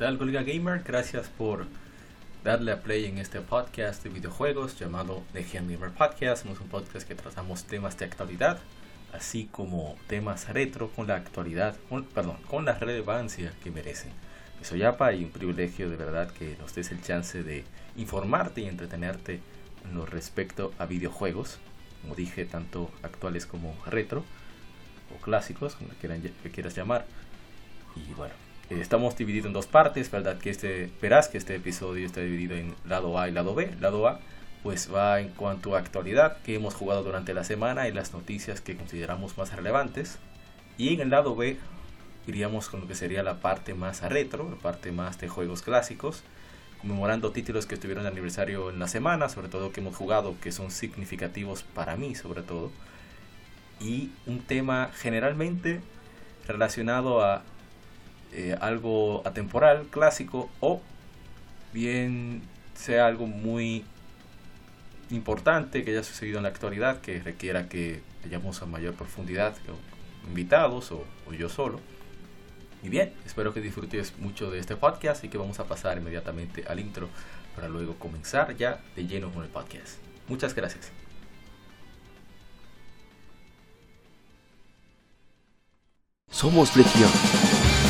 tal, colega gamer? Gracias por darle a play en este podcast de videojuegos llamado Legion Gamer Podcast. Somos un podcast que tratamos temas de actualidad, así como temas retro con la actualidad, perdón, con la relevancia que merecen. Soy APA y un privilegio de verdad que nos des el chance de informarte y entretenerte en lo respecto a videojuegos, como dije, tanto actuales como retro o clásicos, como quieran, quieras llamar. Y bueno, estamos divididos en dos partes, ¿verdad? Que este, verás que este episodio está dividido en lado A y lado B. Lado A pues va en cuanto a actualidad que hemos jugado durante la semana y las noticias que consideramos más relevantes. Y en el lado B iríamos con lo que sería la parte más retro, la parte más de juegos clásicos, conmemorando títulos que estuvieron de aniversario en la semana, sobre todo que hemos jugado, que son significativos para mí sobre todo. Y un tema generalmente relacionado a eh, algo atemporal, clásico, o bien sea algo muy importante que haya sucedido en la actualidad, que requiera que vayamos a mayor profundidad, invitados o, yo solo. Y bien, espero que disfrutes mucho de este podcast y que vamos a pasar inmediatamente al intro para luego comenzar ya de lleno con el podcast. Muchas gracias. Somos Legión.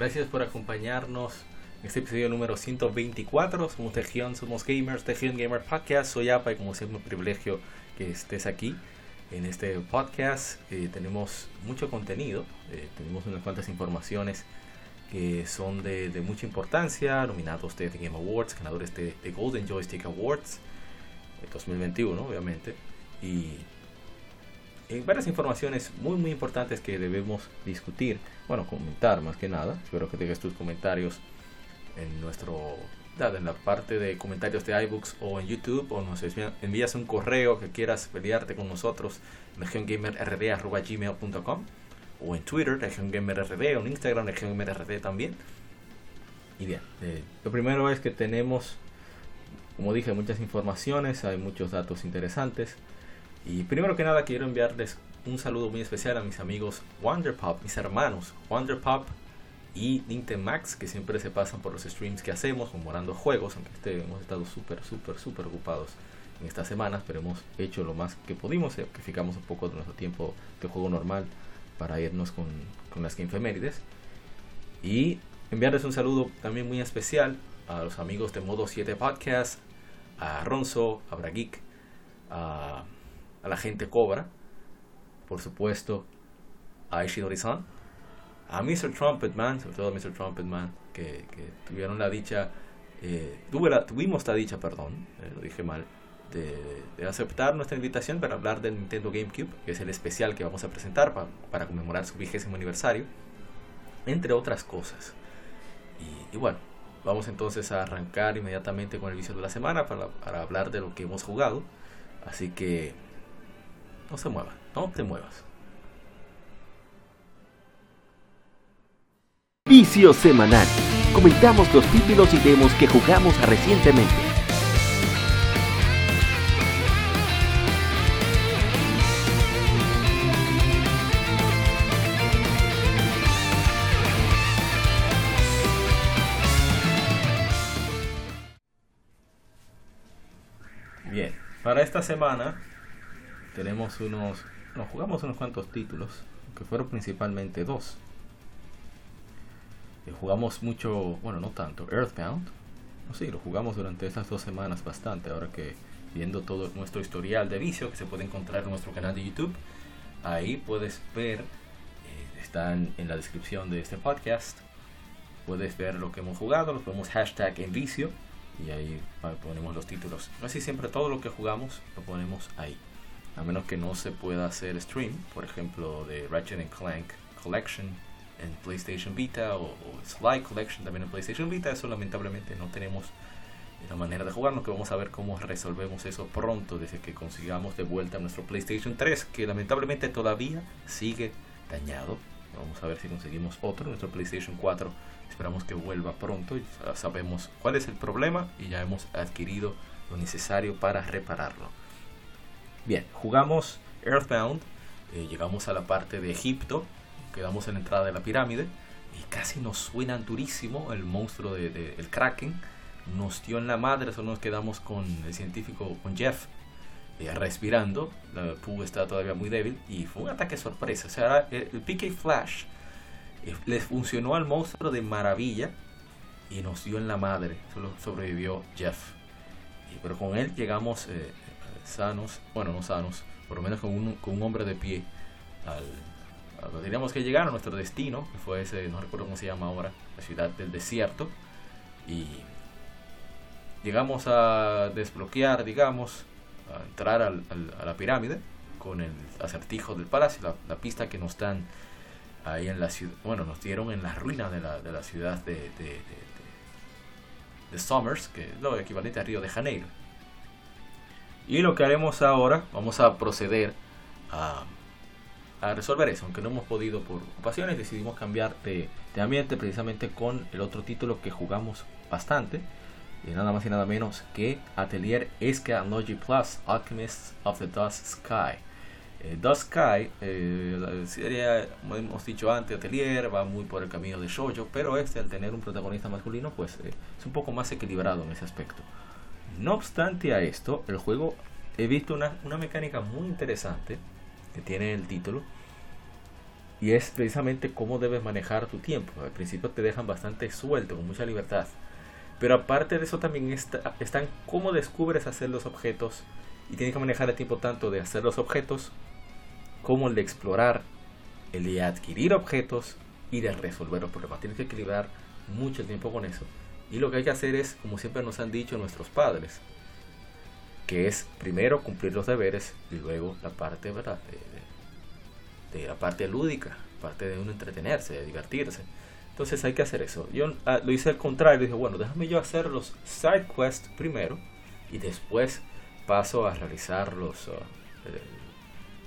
Gracias por acompañarnos en este episodio número 124. Somos Tejión, somos gamers, Tejión Gamer Podcast. Soy APA y como siempre un privilegio que estés aquí en este podcast. Eh, tenemos mucho contenido, eh, tenemos unas cuantas informaciones que son de, mucha importancia, nominados de The Game Awards, ganadores de, de Golden Joystick Awards 2021 obviamente. Y en varias informaciones muy muy importantes que debemos discutir, bueno, comentar más que nada. Espero que tengas tus comentarios en nuestro en la parte de comentarios de iBooks o en YouTube o nos envías un correo que quieras pelearte con nosotros regiongamerrd.gmail.com o en Twitter regiongamerrd o en Instagram regiongamerrd también y bien, eh, lo primero es que tenemos como dije muchas informaciones, hay muchos datos interesantes y primero que nada quiero enviarles un saludo muy especial a mis amigos Wonderpop, mis hermanos Wonderpop y Max que siempre se pasan por los streams que hacemos, conmemorando juegos, aunque este, hemos estado súper, súper, súper ocupados en estas semanas, pero hemos hecho lo más que pudimos, sacrificamos un poco de nuestro tiempo de juego normal para irnos con, con las Gamefemérides. Y enviarles un saludo también muy especial a los amigos de Modo 7 Podcast, a Ronzo, a Brageek, a a la gente Cobra, por supuesto, a Ishidori-san, a Mr. Trumpetman, sobre todo a Mr. Trumpetman, que, tuvieron la dicha, eh, tuve la, tuvimos la dicha, perdón, eh, lo dije mal, de, aceptar nuestra invitación para hablar del Nintendo GameCube, que es el especial que vamos a presentar para conmemorar su vigésimo aniversario, entre otras cosas. Y, bueno, vamos entonces a arrancar inmediatamente con el vicio de la semana para, hablar de lo que hemos jugado. Así que no se mueva, no te muevas. Vicio semanal. Comentamos los títulos y demos que jugamos recientemente. Bien, para esta semana tenemos unos, nos jugamos unos cuantos títulos, que fueron principalmente dos. Eh, jugamos mucho, bueno, no tanto, Earthbound. No sé, lo jugamos durante estas dos semanas bastante, ahora que viendo todo nuestro historial de vicio que se puede encontrar en nuestro canal de YouTube, ahí puedes ver, eh, están en la descripción de este podcast, puedes ver lo que hemos jugado, lo ponemos hashtag en vicio y ahí ponemos los títulos. Así siempre todo lo que jugamos lo ponemos ahí a menos que no se pueda hacer stream, por ejemplo de Ratchet Clank Collection en PlayStation Vita o, Sly Collection también en PlayStation Vita. Eso lamentablemente no tenemos la manera de jugarlo, que vamos a ver cómo resolvemos eso pronto desde que consigamos de vuelta nuestro PlayStation 3, que lamentablemente todavía sigue dañado. Vamos a ver si conseguimos otro, nuestro PlayStation 4. Esperamos que vuelva pronto. Ya sabemos cuál es el problema y ya hemos adquirido lo necesario para repararlo. Bien, jugamos Earthbound. Eh, llegamos a la parte de Egipto. Quedamos en la entrada de la pirámide. Y casi nos suena durísimo el monstruo del de, el Kraken. Nos dio en la madre, solo nos quedamos con el científico, con Jeff, eh, respirando. La Pooh está todavía muy débil. Y fue un ataque sorpresa. O sea, el, PK Flash eh, les funcionó al monstruo de maravilla. Y nos dio en la madre. Solo sobrevivió Jeff. Pero con él llegamos sanos. Bueno, no sanos por lo menos con un, con un hombre de pie, al, teníamos que llegar a nuestro destino, que fue ese, no recuerdo cómo se llama ahora, la ciudad del desierto, y llegamos a desbloquear, digamos, a entrar a la pirámide con el acertijo del palacio, la, pista que nos dan ahí en la ciudad, bueno, nos dieron en la ruina de la, de la ciudad de, de, de, de que es lo equivalente a Río de Janeiro. Y lo que haremos ahora, vamos a proceder a, resolver eso. Aunque no hemos podido por ocupaciones, decidimos cambiar de, de, ambiente precisamente con el otro título que jugamos bastante. Y nada más y nada menos que Atelier Escalogy Plus Alchemists of the Dust Sky. Eh, Dust Sky, eh, como hemos dicho antes, Atelier va muy por el camino de Shoujo, pero este al tener un protagonista masculino pues eh, es un poco más equilibrado en ese aspecto. No obstante a esto, el juego he visto una, una, mecánica muy interesante que tiene el título y es precisamente cómo debes manejar tu tiempo. Al principio te dejan bastante suelto, con mucha libertad. Pero aparte de eso también está, están cómo descubres hacer los objetos y tienes que manejar el tiempo tanto de hacer los objetos como el de explorar, el de adquirir objetos y de resolver los problemas. Tienes que equilibrar mucho tiempo con eso. Y lo que hay que hacer es, como siempre nos han dicho nuestros padres, que es primero cumplir los deberes y luego la parte, ¿verdad? De, la parte lúdica, parte de uno entretenerse, divertirse. Entonces hay que hacer eso. Yo ah, lo hice al contrario, dije, bueno, déjame yo hacer los side quests primero y después paso a realizar los, uh, eh,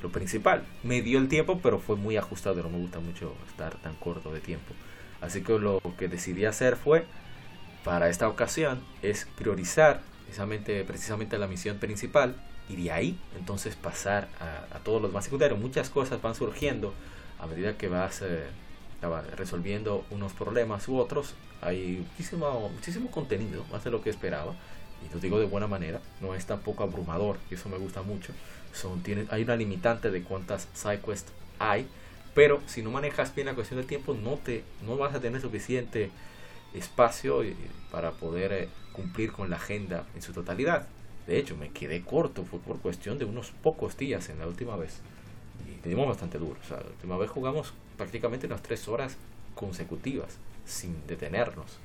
lo principal. Me dio el tiempo, pero fue muy ajustado, no me gusta mucho estar tan corto de tiempo. Así que lo que decidí hacer fue para esta ocasión es priorizar precisamente, precisamente la misión principal y de ahí entonces pasar a, a todos los más secundarios. Muchas cosas van surgiendo a medida que vas eh, resolviendo unos problemas u otros. Hay muchísimo, muchísimo contenido, más de lo que esperaba. Y lo digo de buena manera, no es tampoco abrumador, y eso me gusta mucho. Son, tiene, hay una limitante de cuántas sidequests hay, pero si no manejas bien la cuestión del tiempo, no, te, no vas a tener suficiente espacio para poder eh, cumplir con la agenda en su totalidad. De hecho, me quedé corto, fue por cuestión de unos pocos días en la última vez. Y tenemos bastante duro. O sea, la última vez jugamos prácticamente unas tres horas consecutivas, sin detenernos.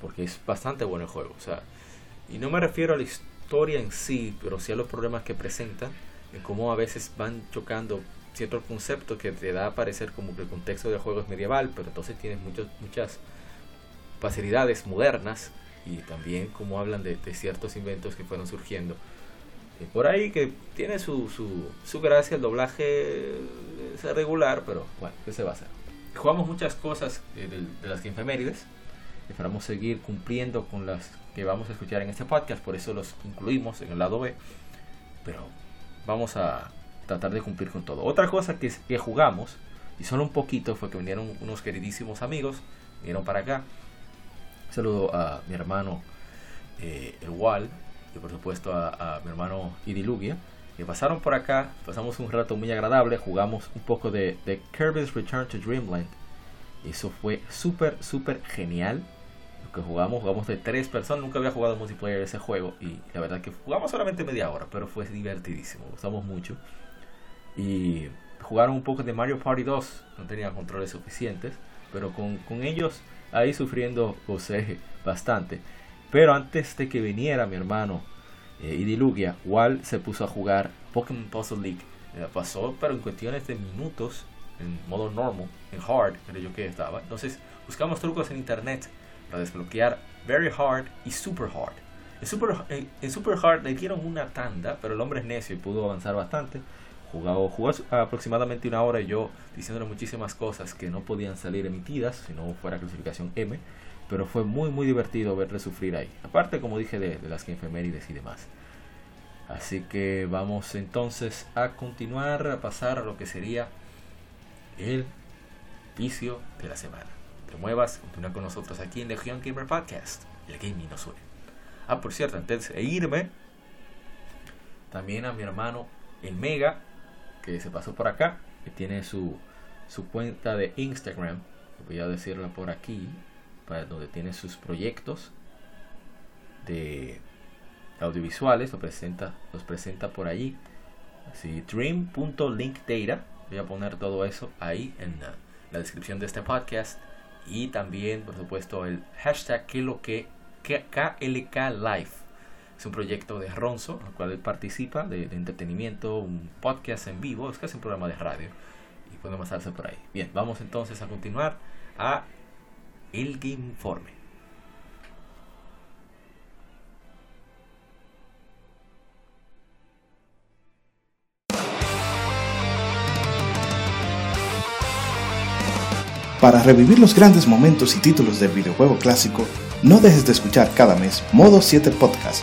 Porque es bastante bueno el juego. O sea, y no me refiero a la historia en sí, pero sí a los problemas que presentan, en cómo a veces van chocando ciertos conceptos que te da a parecer como que el contexto del juego es medieval, pero entonces tienes muchos, muchas facilidades modernas y también como hablan de, de ciertos inventos que fueron surgiendo. Y por ahí que tiene su, su, su gracia, el doblaje es regular, pero bueno, ¿qué se va a hacer? Jugamos muchas cosas de, de, de las efemérides, esperamos seguir cumpliendo con las que vamos a escuchar en este podcast, por eso los incluimos en el lado B, pero vamos a tratar de cumplir con todo. Otra cosa que, que jugamos, y solo un poquito, fue que vinieron unos queridísimos amigos, vinieron para acá, un saludo a mi hermano eh, el Wal y por supuesto a, mi hermano Idilugia que pasaron por acá, pasamos un rato muy agradable, jugamos un poco de, de Kirby's Return to Dreamland. Eso fue súper, súper genial. Lo que jugamos, jugamos de tres personas, nunca había jugado multiplayer ese juego y la verdad que jugamos solamente media hora, pero fue divertidísimo, gustamos mucho. Y jugaron un poco de Mario Party 2, no tenía controles suficientes, pero con, con ellos ahí sufriendo José bastante. Pero antes de que viniera mi hermano eh, Idilugia, Wal se puso a jugar Pokémon Puzzle League. Eh, pasó, pero en cuestiones de minutos, en modo normal, en hard, creo yo que estaba. Entonces buscamos trucos en internet para desbloquear very hard y super hard. En super, en super hard le dieron una tanda, pero el hombre es necio y pudo avanzar bastante. Jugó, jugó aproximadamente una hora y yo diciéndole muchísimas cosas que no podían salir emitidas si no fuera clasificación M. Pero fue muy muy divertido verle sufrir ahí. Aparte, como dije, de, las que efemérides y demás. Así que vamos entonces a continuar, a pasar a lo que sería el vicio de la semana. Te muevas, continúa con nosotros aquí en Legion Gamer Podcast. El gaming nos une. Ah, por cierto, antes de irme, también a mi hermano el Mega, que se pasó por acá, que tiene su, su cuenta de Instagram, voy a decirla por aquí, para donde tiene sus proyectos de audiovisuales, lo presenta, los presenta por allí. Dream.linkdata. Voy a poner todo eso ahí en la, descripción de este podcast. Y también, por supuesto, el hashtag que lo que Live. Es un proyecto de Ronzo, al cual él participa, de, de, entretenimiento, un podcast en vivo, es casi un programa de radio. Y podemos pasarse por ahí. Bien, vamos entonces a continuar a el Game Informe. Para revivir los grandes momentos y títulos del videojuego clásico, no dejes de escuchar cada mes Modo 7 Podcast.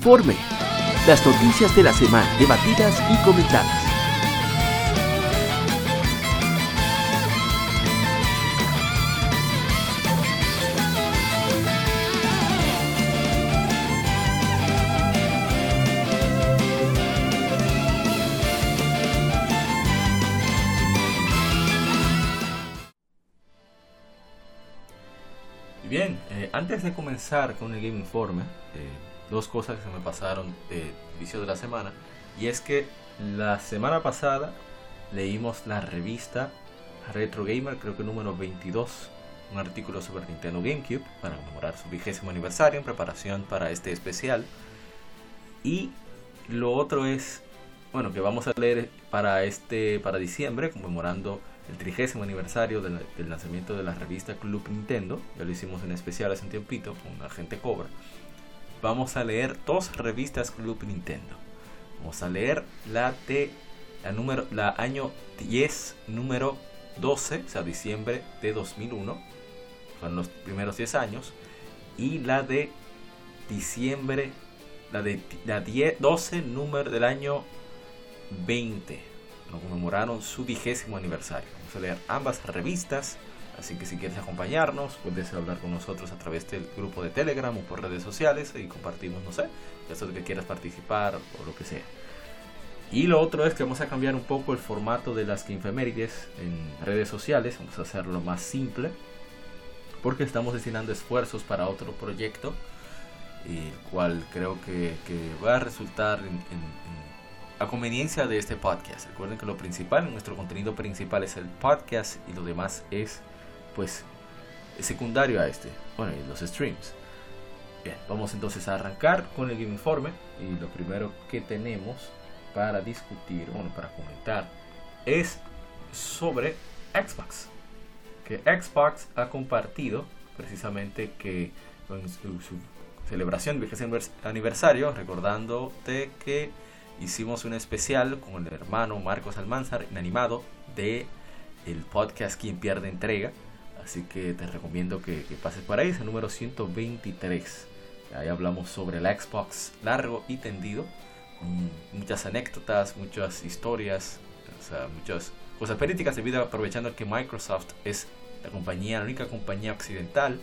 Informe. Las noticias de la semana debatidas y comentadas. Bien, eh, antes de comenzar con el Game Informe, eh, dos cosas que se me pasaron de inicio de la semana. Y es que la semana pasada leímos la revista Retro Gamer, creo que número 22, un artículo sobre Nintendo GameCube para conmemorar su vigésimo aniversario en preparación para este especial. Y lo otro es, bueno, que vamos a leer para este, para diciembre, conmemorando el trigésimo aniversario del, del, lanzamiento de la revista Club Nintendo. Ya lo hicimos en especial hace un tiempito con la gente Cobra vamos a leer dos revistas Club Nintendo. Vamos a leer la de la número la año 10 número 12, o sea, diciembre de 2001. Son los primeros 10 años y la de diciembre la de la 10, 12 número del año 20. Lo conmemoraron su vigésimo aniversario. Vamos a leer ambas revistas Así que si quieres acompañarnos, puedes hablar con nosotros a través del grupo de Telegram o por redes sociales y compartimos, no sé, eso que quieras participar o lo que sea. Y lo otro es que vamos a cambiar un poco el formato de las infemérides en redes sociales, vamos a hacerlo más simple, porque estamos destinando esfuerzos para otro proyecto, el cual creo que, que va a resultar en, en, a conveniencia de este podcast. Recuerden que lo principal, nuestro contenido principal es el podcast y lo demás es, pues, secundario a este. Bueno, y los streams. Bien, vamos entonces a arrancar con el informe. Y lo primero que tenemos para discutir, bueno, para comentar, es sobre Xbox. Que Xbox ha compartido precisamente que en su, su celebración de aniversario, recordándote que hicimos un especial con el hermano Marcos Almanzar, inanimado, de el podcast Quien Pierde Entrega. Así que te recomiendo que, pases por ahí, es el número 123. Ahí hablamos sobre el Xbox largo y tendido. muchas anécdotas, muchas historias, o sea, muchas cosas políticas debido aprovechando que Microsoft es la compañía, la única compañía occidental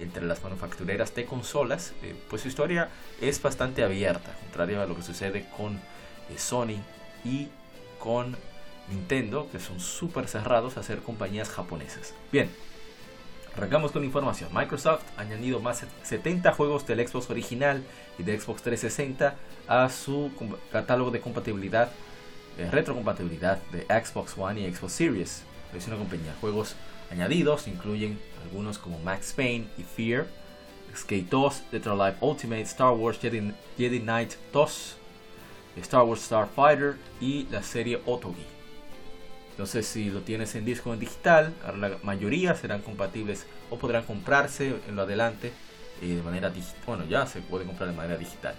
entre las manufactureras de consolas, eh, pues su historia es bastante abierta, contrario a lo que sucede con eh, Sony y con Nintendo, que son súper cerrados a ser compañías japonesas. Bien, arrancamos con información. Microsoft ha añadido más de 70 juegos del Xbox original y de Xbox 360 a su catálogo de compatibilidad, eh, retrocompatibilidad de Xbox One y Xbox Series. Es una compañía. Juegos añadidos incluyen algunos como Max Payne y Fear, Skate 2, Dead Life Ultimate, Star Wars Jedi, Jedi Knight 2, Star Wars Starfighter y la serie Otogi. Entonces si lo tienes en disco en digital, la mayoría serán compatibles o podrán comprarse en lo adelante eh, de manera digital. Bueno, ya se puede comprar de manera digital.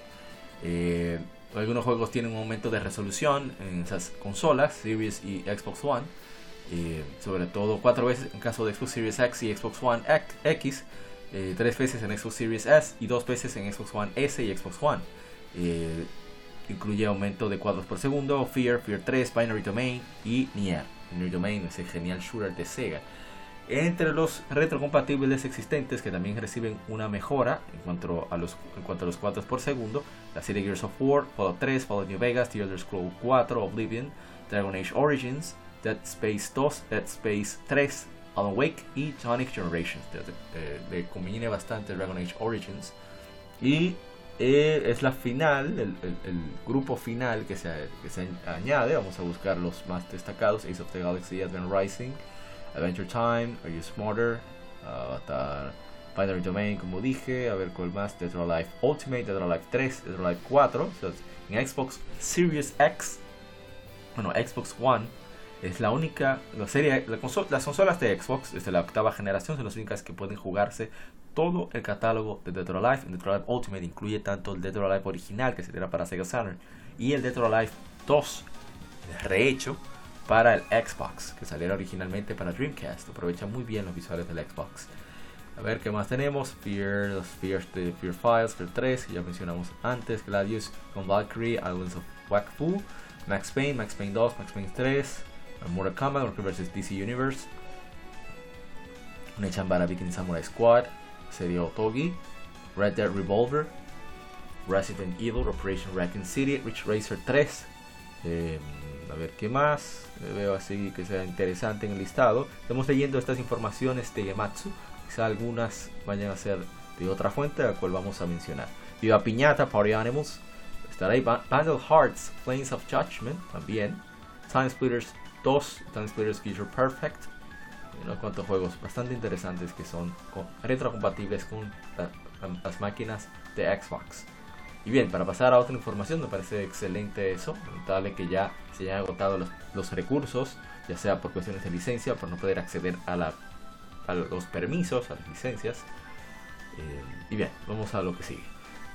Eh, algunos juegos tienen un aumento de resolución en esas consolas, Series y Xbox One. Eh, sobre todo cuatro veces en caso de Xbox Series X y Xbox One X, tres veces en Xbox Series S y dos veces en Xbox One S y Xbox One incluye aumento de cuadros por segundo, Fear, Fear 3, Binary Domain y Nier. Binary Domain es el genial shooter de Sega. Entre los retrocompatibles existentes que también reciben una mejora en cuanto a los, en cuanto a los cuadros por segundo, la serie Gears of War, Fallout 3, Fallout New Vegas, The Elder Scrolls 4, Oblivion, Dragon Age Origins, Dead Space 2, Dead Space 3, Alan Wake y Sonic Generations. Le conviene bastante Dragon Age Origins. Y eh, es la final, el, grupo final que se, se, añade. Vamos a buscar los más destacados: Ace of the Galaxy, Advent Rising, Adventure Time, Are You Smarter, Avatar, Binary Domain, como dije. A ver cuál más: Dead or Alive Ultimate, Dead or Alive 3, Dead or Alive 4. en Xbox Series X, bueno, Xbox One es la única, la serie, las consolas de Xbox desde la octava generación son las únicas que pueden jugarse todo el catálogo de Dead or Alive. En Dead or Alive Ultimate incluye tanto el Dead or Alive original que se era para Sega Saturn y el Dead or Alive 2 rehecho para el Xbox que saliera originalmente para Dreamcast. Aprovecha muy bien los visuales del Xbox. A ver qué más tenemos. Fear, los Fear, de Fear Files, Fear 3, que ya mencionamos antes. Gladius con Valkyrie, Islands of Wakfu, Max Payne, Max Payne 2, Max Payne 3, Mortal Kombat, vs DC Universe, Nechambara Viking Samurai Squad, serie Otogi, Red Dead Revolver, Resident Evil, Operation Raccoon City, Rich Racer 3. Em, a ver qué más. Veo así que sea interesante en el listado. Estamos leyendo estas informaciones de Yamatsu. Quizá algunas vayan a ser de otra fuente, la cual vamos a mencionar. Viva Piñata, Party Animals. Estará ahí Bundle Hearts, Flames of Judgment también. Time Splitters 2, Time Splitters Future Perfect unos cuantos juegos bastante interesantes que son retrocompatibles con las máquinas de Xbox. Y bien, para pasar a otra información, me parece excelente eso. Lamentable que ya se hayan agotado los, recursos, ya sea por cuestiones de licencia, por no poder acceder a, la, a los permisos, a las licencias. Eh, y bien, vamos a lo que sigue.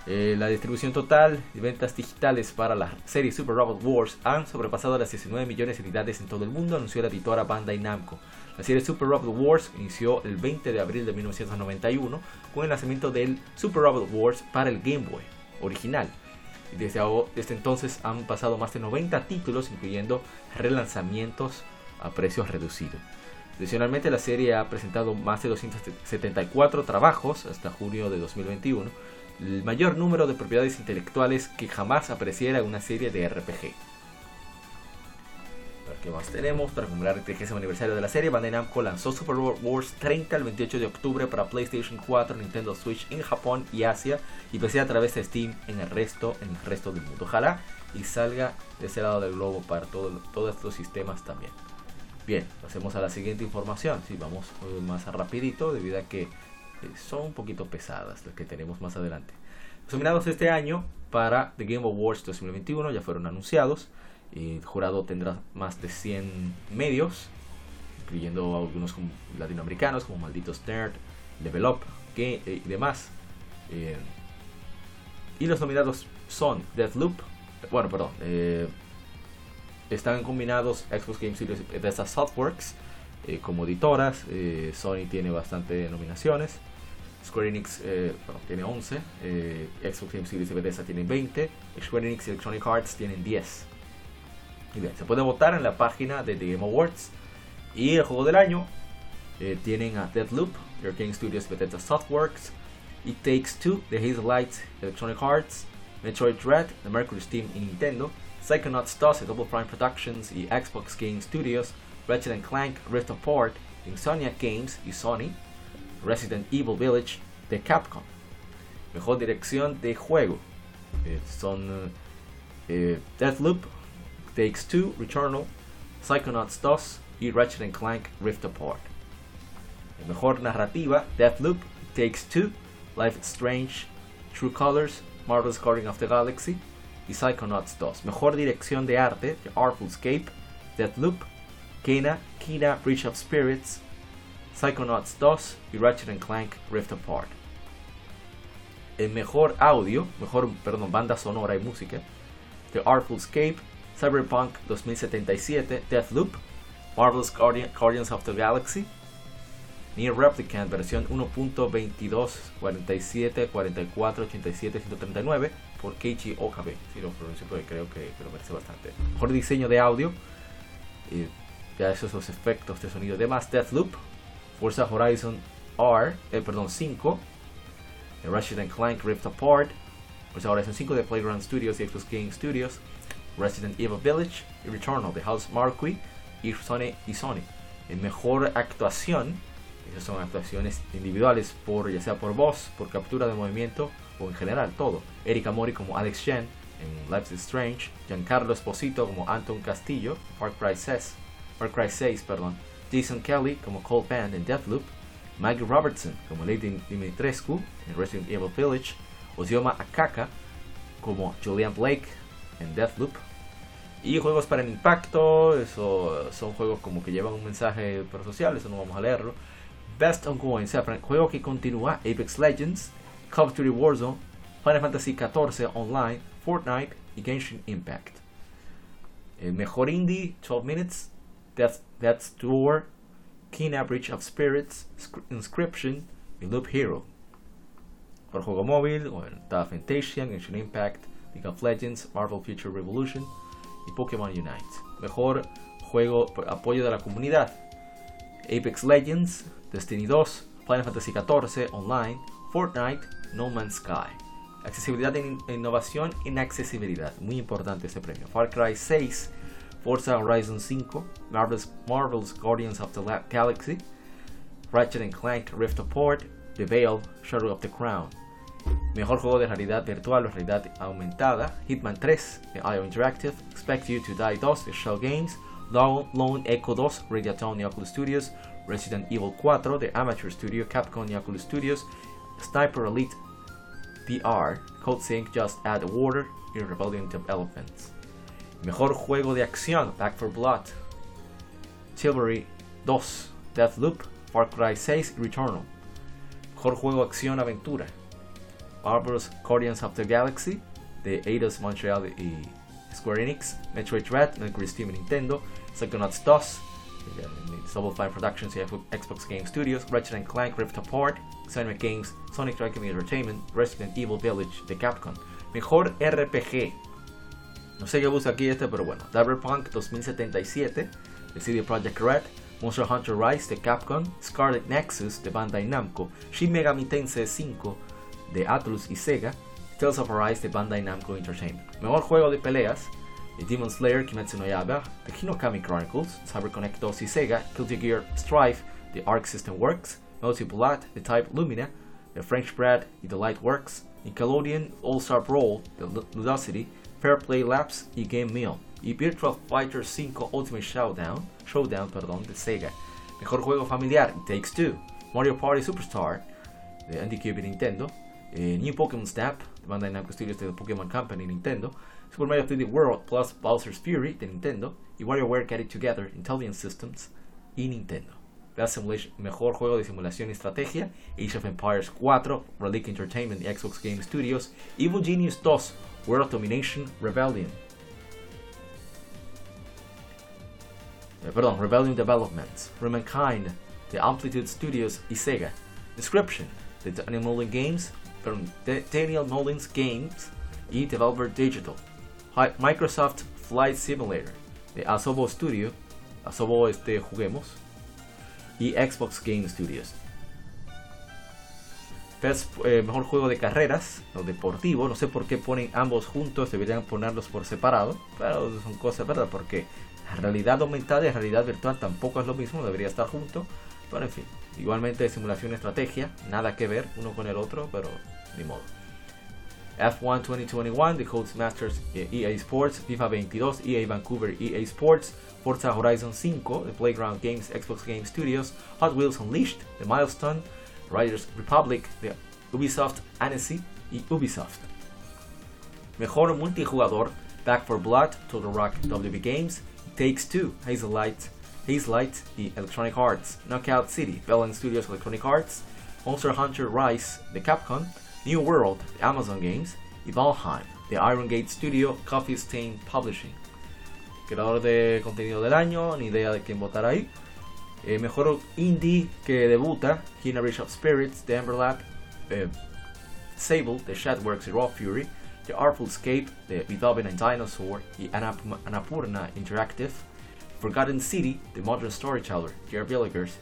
Eh, la distribución total de ventas digitales para la serie Super Robot Wars han sobrepasado las 19 millones de unidades en todo el mundo, anunció la editora Bandai Namco. La serie Super Robot Wars inició el 20 de abril de 1991 con el lanzamiento del Super Robot Wars para el Game Boy original. Desde, desde entonces han pasado más de 90 títulos, incluyendo relanzamientos a precios reducidos. Adicionalmente, la serie ha presentado más de 274 trabajos hasta junio de 2021 el mayor número de propiedades intelectuales que jamás apareciera en una serie de RPG. ¿Qué más tenemos? Para conmemorar el 30 aniversario de la serie, Bandai Namco lanzó Super Wars 30 el 28 de octubre para PlayStation 4, Nintendo Switch en Japón y Asia y PC a través de Steam en el resto, en el resto del mundo. Ojalá y salga de ese lado del globo para todo, todos estos sistemas también. Bien, pasemos a la siguiente información. Si vamos eh, más rapidito debido a que son un poquito pesadas las que tenemos más adelante. Los nominados este año para The Game Awards 2021 ya fueron anunciados. El jurado tendrá más de 100 medios, incluyendo algunos latinoamericanos como Malditos Nerd, Level Up eh, y demás. y los nominados son Deathloop, bueno, perdón, eh, están combinados Xbox Game y Bethesda Softworks eh, como editoras. Eh, Sony tiene bastante nominaciones. Square Enix tiene 11. Xbox Game Studios y Bethesda tienen 20. Square Enix y Electronic Arts tienen 10. Y bien, se puede votar en la página de The Game Awards. Y el juego del año tienen a Deadloop, Game Studios, Bethesda Softworks, It Takes Two, The Hazel Light, Electronic Arts, Metroid Dread de Mercury Steam y Nintendo, Psychonauts 2 de Double Prime Productions y Xbox Game Studios, Ratchet Clank Rift Apart Insomniac Games y Sony, Resident Evil Village de Capcom. Mejor dirección de juego eh, son eh, Deathloop, Takes Two, Returnal, Psychonauts 2 y Ratchet Clank Rift Apart. Mejor narrativa, Deathloop, Takes Two, Life is Strange, True Colors, Marvel's Guardian of the Galaxy y Psychonauts 2. Mejor dirección de arte, The Artful Escape, Deathloop, Kena, Kina Breach of Spirits, Psychonauts 2 y Ratchet Clank Rift Apart. El mejor audio, mejor, perdón, banda sonora y música, The Artful Escape, Cyberpunk 2077, Deathloop, Marvel's Guardians of the Galaxy, Near Replicant versión 1.22.47.44.87.139 por Keiichi Okabe. Si lo pronuncio porque creo que, lo merece bastante. Mejor diseño de audio. Eh, ya esos los efectos de sonido. Además, Deathloop, Forza Horizon R, eh, perdón, 5, Resident Clank Rift Apart, Forza Horizon 5 de Playground Studios y Xbox Game Studios, Resident Evil Village y Returnal de House Marquee y Sony y Sony. En mejor actuación, esas son actuaciones individuales, por, ya sea por voz, por captura de movimiento o en general todo. Erika Mori como Alex Chen en Life is Strange, Giancarlo Esposito como Anton Castillo, Far Cry 6, Far Cry 6 perdón, Jason Kelly como Cole Band en Deathloop, Maggie Robertson como Lady Dimitrescu en Resident Evil Village, Ozioma Akaka como Julian Blake en Deathloop, y juegos para el impacto, eso son juegos como que llevan un mensaje pro social, eso no vamos a leerlo. Best Ongoing, juego que continúa, Apex Legends, Call of Duty Warzone, Final Fantasy XIV Online, Fortnite y Genshin Impact. El mejor indie, 12 Minutes, Death, Death's Door, Kina Bridge of Spirits, Inscription y Loop Hero. Por juego móvil, bueno, Fantasia, Genshin Impact, League of Legends, Marvel Future Revolution y Pokémon Unite. Mejor juego por apoyo de la comunidad. Apex Legends, Destiny 2, Final Fantasy XIV Online, Fortnite, No Man's Sky. Accesibilidad e innovación en accesibilidad. Muy importante este premio. Far Cry 6, Forza Horizon 5, Marvel's, Marvel's Guardians of the Galaxy, Ratchet and Clank Rift Apart, The Veil, Shadow of the Crown. Mejor juego de realidad virtual o realidad aumentada, Hitman 3 de IO Interactive, Expect You to Die 2 de Shell Games, Lone Echo 2 Radiatone y Oculus Studios, Resident Evil 4 de Amateur Studio, Capcom y Oculus Studios, Sniper Elite VR, Code Sync Just Add Water y Rebellion of Elephants. Mejor juego de acción, Back for Blood, Chivalry 2, Deathloop, Far Cry 6 Returnal. Mejor juego acción aventura, Marvel's Guardians of the Galaxy de Eidos Montreal y Square Enix, Metroid Dread, Mercury Steam y Nintendo, Psychonauts 2, Double Fine Productions y Xbox Game Studios, Ratchet Clank Rift Apart, Sonic Games, Sonic Dragon Entertainment, Resident Evil Village de Capcom. Mejor RPG. No sé qué busca aquí este, pero bueno. Cyberpunk 2077 de CD Projekt Red, Monster Hunter Rise de Capcom, Scarlet Nexus de Bandai Namco, Shin Megami Tensei 5 de Atlus y Sega, Tales of Arise de Bandai Namco Entertainment. Mejor juego de peleas The Demon Slayer, Kimetsu no Yaiba, The Hinokami Chronicles, CyberConnect 2 y Sega, Guilty Gear Strife, The Arc System Works, Blood, The Type Lumina, The French Bread y The Light Works, Nickelodeon All-Star Brawl, The Ludosity, Fair Play Labs y Game Meal. Y Virtual Fighter 5 Ultimate Showdown, Showdown perdón, de Sega. Mejor juego familiar, Takes Two. Mario Party Superstar, de Andy y Nintendo. Eh, New Pokémon Snap, de Bandai Namco Studios de Pokémon Company Nintendo. Super Mario 3D World plus Bowser's Fury de Nintendo. Y WarioWare Get It Together, Intelligent Systems y Nintendo. Mejor juego de simulación y estrategia, Age of Empires 4, Relic Entertainment y Xbox Game Studios, Evil Genius 2, World Domination Rebellion. Eh, perdón, Rebellion Developments, Humankind, The Amplitude Studios y Sega. Description, The Daniel Mullins Games, perdón, Daniel Mullins Games y Developer Digital. Microsoft Flight Simulator, de Asobo Studio, Asobo este, juguemos, y Xbox Game Studios. Eh, mejor juego de carreras o deportivo. No sé por qué ponen ambos juntos, deberían ponerlos por separado, pero son cosas, ¿verdad? Porque realidad aumentada y realidad virtual tampoco es lo mismo, debería estar junto. Pero en fin, igualmente simulación estrategia, nada que ver uno con el otro, pero ni modo. F1 2021, The Codes Masters EA Sports, FIFA 22, EA Vancouver, EA Sports, Forza Horizon 5, The Playground Games, Xbox Game Studios, Hot Wheels Unleashed, The Milestone, Riders Republic, The Ubisoft Annecy y Ubisoft. Mejor multijugador, Back for Blood, Total Rock WB Games, Takes Two, Hazelight, Hazelight y Electronic Arts, Knockout City, Bell Studios Electronic Arts, Monster Hunter Rise, The Capcom, New World, The Amazon Games y Valheim, The Iron Gate Studio, Coffee Stain Publishing. Creador de contenido del año, ni idea de quién votar ahí. Eh, mejor indie que debuta, Kina of Spirits, The Emberlap, eh, Sable, The Shadworks y Raw Fury, The Artful Escape, The Beethoven and Dinosaur y Anapurna Interactive, Forgotten City, The Modern Storyteller, Jerry Villigers,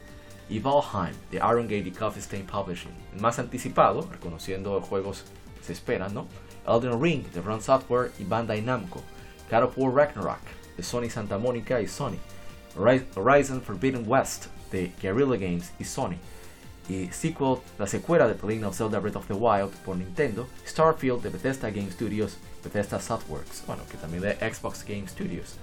y Valheim, The Iron Gate y Coffee Stain Publishing. El más anticipado, reconociendo juegos se esperan, ¿no? Elden Ring, The Run Software y Bandai Namco, God of War Ragnarok, de Sony Santa Mónica y Sony, Horizon Forbidden West, de Guerrilla Games y Sony, y sequel, la secuela de The Legend of Zelda Breath of the Wild por Nintendo, Starfield de Bethesda Game Studios, Bethesda Softworks, bueno, que también de Xbox Game Studios.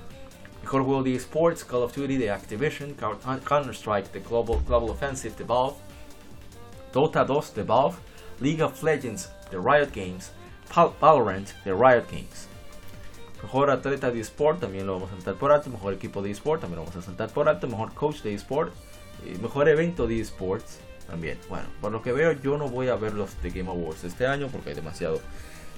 Mejor juego de esports, Call of Duty de Activision, Counter-Strike de Global, Global Offensive de Valve, Dota 2 de Valve, League of Legends de Riot Games, Valorant de Riot Games. Mejor atleta de eSport, también lo vamos a saltar por alto. Mejor equipo de eSport, también lo vamos a saltar por alto. Mejor coach de eSport. Y mejor evento de eSports, también. Bueno, por lo que veo, yo no voy a ver los de Game Awards este año porque hay demasiados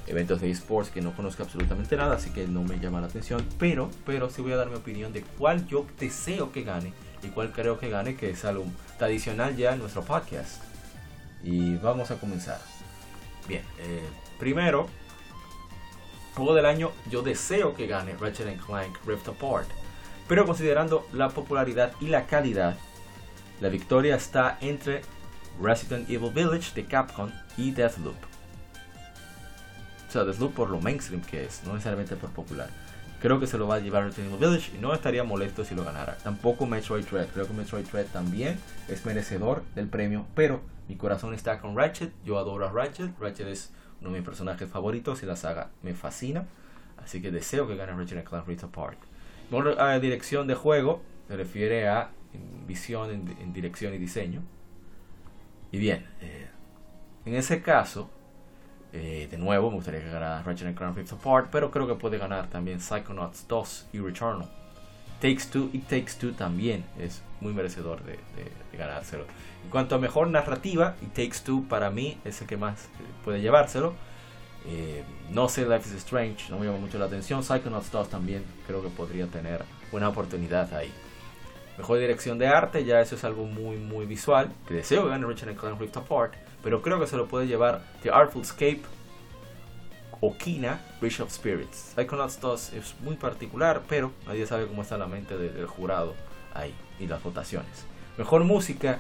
eventos de esports que no conozco absolutamente nada, así que no me llama la atención. Pero, pero sí voy a dar mi opinión de cuál yo deseo que gane y cuál creo que gane, que es algo tradicional ya en nuestro podcast. Y vamos a comenzar. Bien, eh, primero, juego del año, yo deseo que gane Ratchet Clank Rift Apart. Pero considerando la popularidad y la calidad, la victoria está entre Resident Evil Village de Capcom y Deathloop. O sea, Deathloop por lo mainstream que es, no necesariamente por popular. Creo que se lo va a llevar Resident Evil Village y no estaría molesto si lo ganara. Tampoco Metroid Dread. Creo que Metroid Dread también es merecedor del premio, pero mi corazón está con Ratchet. Yo adoro a Ratchet. Ratchet es uno de mis personajes favoritos y la saga me fascina. Así que deseo que gane Ratchet Clank Rift Apart. a dirección de juego se refiere a visión en, dirección y diseño. Y bien, eh, en ese caso, eh, de nuevo me gustaría que ganara Ratchet Clank Rift Apart, pero creo que puede ganar también Psychonauts 2 y Returnal. Takes Two y Takes Two también es muy merecedor de, ganárselo. En cuanto a mejor narrativa, It Takes Two para mí es el que más puede llevárselo. Eh, no sé, Life is Strange, no me llama mucho la atención. Psychonauts 2 también creo que podría tener buena oportunidad ahí. Mejor dirección de arte, ya eso es algo muy muy visual. Que deseo que gane Richard Clank Rift Apart, pero creo que se lo puede llevar The Artful Escape Okina Bridge of Spirits. Psychonauts 2 es muy particular, pero nadie sabe cómo está la mente del jurado ahí y las votaciones. Mejor música,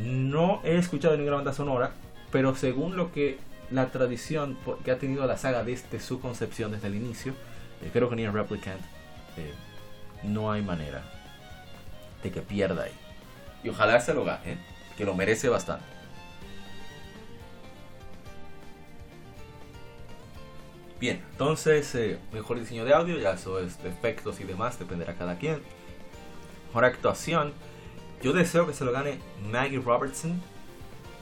no he escuchado ninguna banda sonora, pero según lo que la tradición que ha tenido la saga desde su concepción desde el inicio, eh, creo que ni en Replicant eh, no hay manera de que pierda ahí. Y ojalá se lo gane, ¿eh? que lo merece bastante. Bien, entonces, eh, mejor diseño de audio, ya eso es de efectos y demás, dependerá cada quien. Mejor actuación, yo deseo que se lo gane Maggie Robertson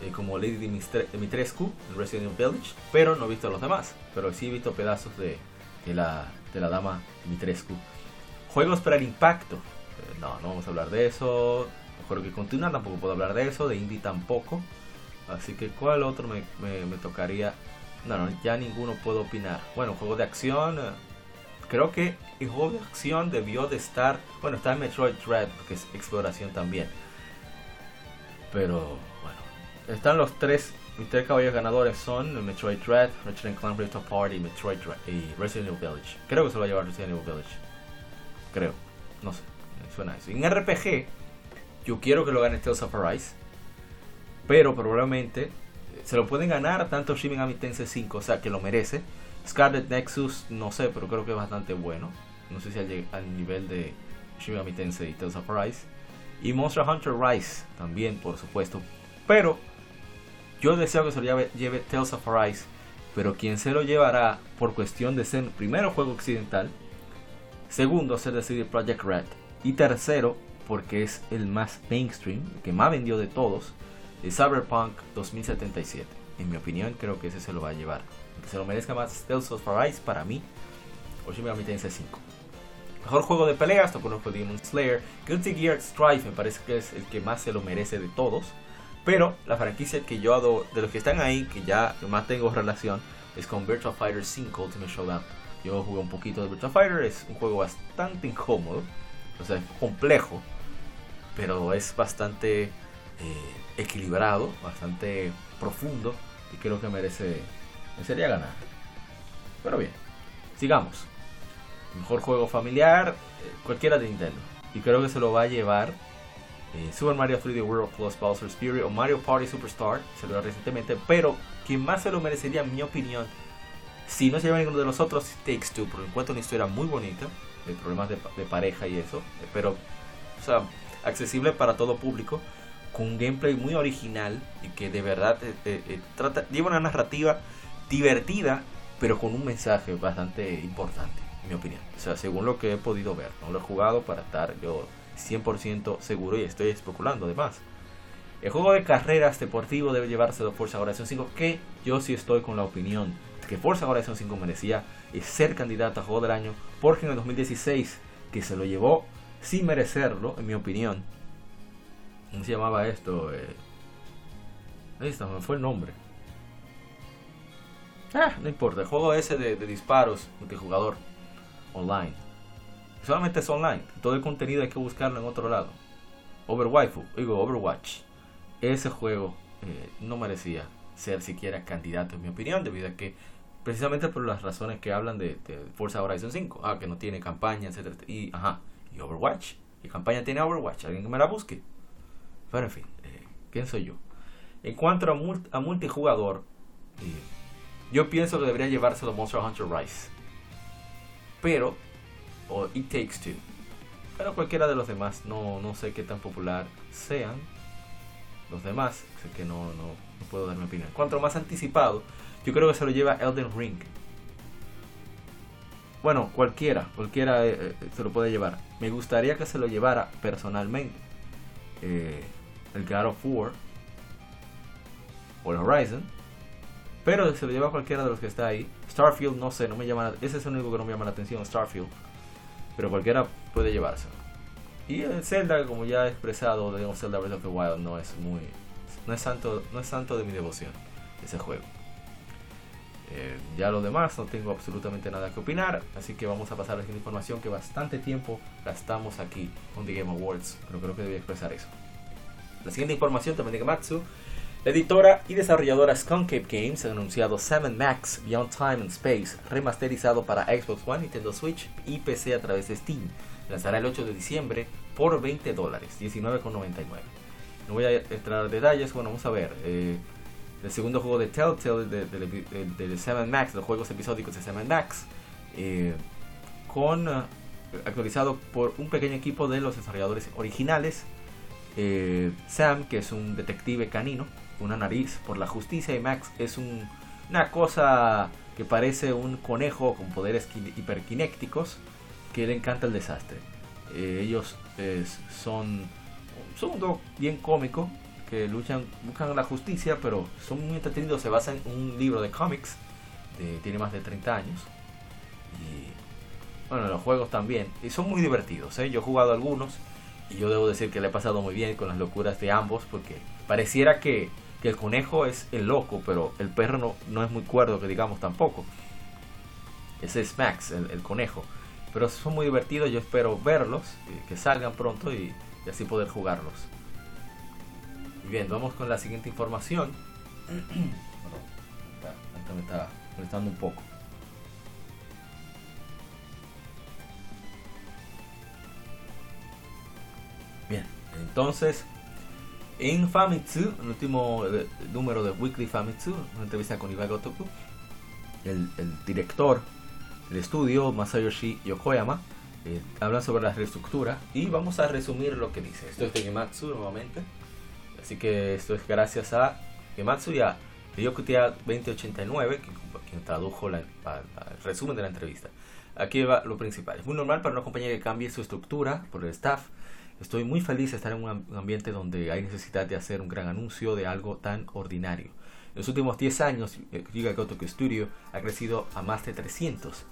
eh, como Lady Dimitrescu en Resident Evil Village, pero no he visto los demás, pero sí he visto pedazos de, de, la, de la dama Dimitrescu. Juegos para el impacto, eh, no, no vamos a hablar de eso. Mejor que continúa, tampoco puedo hablar de eso, de indie tampoco. Así que, ¿cuál otro me, me tocaría? No, no, ya ninguno puedo opinar. Bueno, juego de acción. Eh, creo que el juego de acción debió de estar. Bueno, está en Metroid Dread, que es exploración también. Pero bueno, están los tres. Mis tres caballos ganadores son Metroid Dread, Ratchet Clank Rift Apart y Metroid Dread, y Resident Evil Village. Creo que se lo va a llevar Resident Evil Village. Creo. No sé. Suena eso. En RPG, yo quiero que lo gane Tales of Arise. Pero probablemente se lo pueden ganar tanto Shin Megami Tensei 5, o sea que lo merece. Scarlet Nexus, no sé, pero creo que es bastante bueno. No sé si al, al nivel de Shin Megami Tensei y Tales of Arise. Y Monster Hunter Rise también, por supuesto. Pero yo deseo que se lo lleve, Tales of Arise. Pero quien se lo llevará por cuestión de ser primero juego occidental. Segundo, ser de CD Projekt Red. Y tercero, porque es el más mainstream, el que más vendió de todos de Cyberpunk 2077. En mi opinión, creo que ese se lo va a llevar. Que se lo merezca más Tales of Arise para mí. O Megami Tensei 5. Mejor juego de peleas, no conozco Demon Slayer. Guilty Gear Strife me parece que es el que más se lo merece de todos. Pero la franquicia que yo adoro, de los que están ahí, que ya más tengo relación, es con Virtua Fighter 5 Ultimate Showdown. Yo jugué un poquito de Virtua Fighter, es un juego bastante incómodo, o sea, complejo, pero es bastante eh, equilibrado, bastante profundo y creo que merece merecería ganar. Pero bien, sigamos. Mejor juego familiar, eh, cualquiera de Nintendo. Y creo que se lo va a llevar eh, Super Mario 3D World Plus Bowser's Fury o Mario Party Superstar. Se lo dio recientemente, pero quien más se lo merecería, en mi opinión, si no se lleva ninguno de los otros, Takes Two, porque encuentro una historia muy bonita, de problemas de, de pareja y eso, eh, pero, o sea, accesible para todo público con un gameplay muy original y que de verdad eh, eh, trata, lleva una narrativa divertida, pero con un mensaje bastante importante, en mi opinión. O sea, según lo que he podido ver, no lo he jugado para estar yo 100% seguro y estoy especulando además. El juego de carreras deportivo debe llevarse de Forza Horizon 5, que yo sí estoy con la opinión que Forza Horizon 5 merecía ser candidato a juego del año, porque en el 2016, que se lo llevó sin merecerlo, en mi opinión, ¿Cómo se llamaba esto? Eh, ahí está, me fue el nombre. Ah, no importa. El juego ese de, de disparos multijugador online. Solamente es online. Todo el contenido hay que buscarlo en otro lado. Overwatch, digo Overwatch. Ese juego eh, no merecía ser siquiera candidato en mi opinión, debido a que precisamente por las razones que hablan de, Forza Horizon 5, ah, que no tiene campaña, etcétera, y ajá, y Overwatch, y campaña tiene Overwatch, alguien que me la busque. Pero en fin, eh, ¿quién soy yo? En cuanto a, a multijugador, eh, yo pienso que debería llevárselo Monster Hunter Rise. Pero, o It Takes Two. Pero cualquiera de los demás, no, no sé qué tan popular sean. Los demás, sé que no, no, puedo dar mi opinión. Cuanto más anticipado, yo creo que se lo lleva Elden Ring. Bueno, cualquiera, cualquiera eh, se lo puede llevar. Me gustaría que se lo llevara personalmente. Eh, el God of War o el Horizon. Pero se lo lleva cualquiera de los que está ahí. Starfield, no sé, no me llama. Ese es el único que no me llama la atención, Starfield. Pero cualquiera puede llevárselo. Y el Zelda, como ya he expresado, de Zelda Breath of the Wild no es muy. No es santo, no es santo de mi devoción ese juego. Eh, ya lo demás no tengo absolutamente nada que opinar, así que vamos a pasar a la información que bastante tiempo gastamos aquí con The Game Awards, pero creo que debía expresar eso. La siguiente información también de Gamatsu. La editora y desarrolladora Skunkcape Games ha anunciado Sam Max Beyond Time and Space, remasterizado para Xbox One, Nintendo Switch y PC a través de Steam. Lanzará el 8 de diciembre por 20 dólares, 19,99. No voy a entrar en detalles, bueno, vamos a ver. Eh, el segundo juego de Telltale, de, de, de, de Sam Max, los juegos episódicos de Sam Max, eh, con uh, actualizado por un pequeño equipo de los desarrolladores originales eh, Sam, que es un detective canino, una nariz por la justicia, y Max es un Una cosa que parece un conejo con poderes hiperkinécticos que le encanta el desastre. Eh, ellos son, son un mundo bien cómico que luchan, buscan la justicia, pero son muy entretenidos. Se basa en un libro de cómics, tiene más de 30 años. Y bueno, los juegos también. Y son muy divertidos. ¿eh? Yo he jugado algunos y yo debo decir que le he pasado muy bien con las locuras de ambos, porque pareciera que, el conejo es el loco, pero el perro no, no es muy cuerdo, que digamos tampoco. Ese es Max, el, conejo. Pero son muy divertidos, yo espero verlos, eh, que salgan pronto y así poder jugarlos. Bien, vamos con la siguiente información. Perdón, me está molestando un poco. Bien, entonces en Famitsu, el último eh, número de Weekly Famitsu, una entrevista con Ibai Gotoku, el, director del estudio, Masayoshi Yokoyama, eh, habla sobre la reestructura y vamos a resumir lo que dice. Esto es de Gematsu nuevamente. Así que esto es gracias a Gematsu y a 2089, quien tradujo el resumen de la entrevista. Aquí va lo principal. Es muy normal para una compañía que cambie su estructura por el staff. Estoy muy feliz de estar en un ambiente donde hay necesidad de hacer un gran anuncio de algo tan ordinario. En los últimos 10 años, Giga Gotoku Studio ha crecido a más de 300.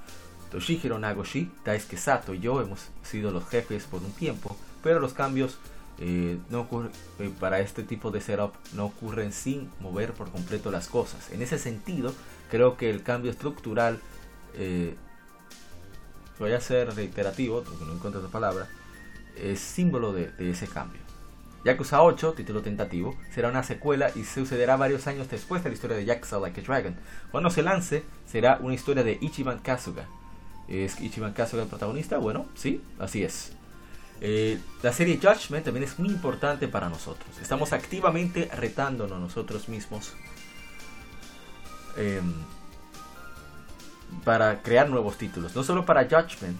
Toshihiro Nagoshi, Daisuke Sato y yo hemos sido los jefes por un tiempo, pero los cambios eh, no ocurre, eh, para este tipo de setup no ocurren sin mover por completo las cosas. En ese sentido, creo que el cambio estructural, eh, voy a ser reiterativo, porque no encuentro otra palabra, es símbolo de, ese cambio. Yakuza 8, título tentativo, será una secuela y sucederá varios años después de la historia de Yakuza Like a Dragon. Cuando se lance, será una historia de Ichiban Kasuga. ¿Es Ichiban Kasuga el protagonista? Bueno, sí, así es. Eh, la serie Judgment también es muy importante para nosotros. Estamos activamente retándonos nosotros mismos em, para crear nuevos títulos. No solo para Judgment,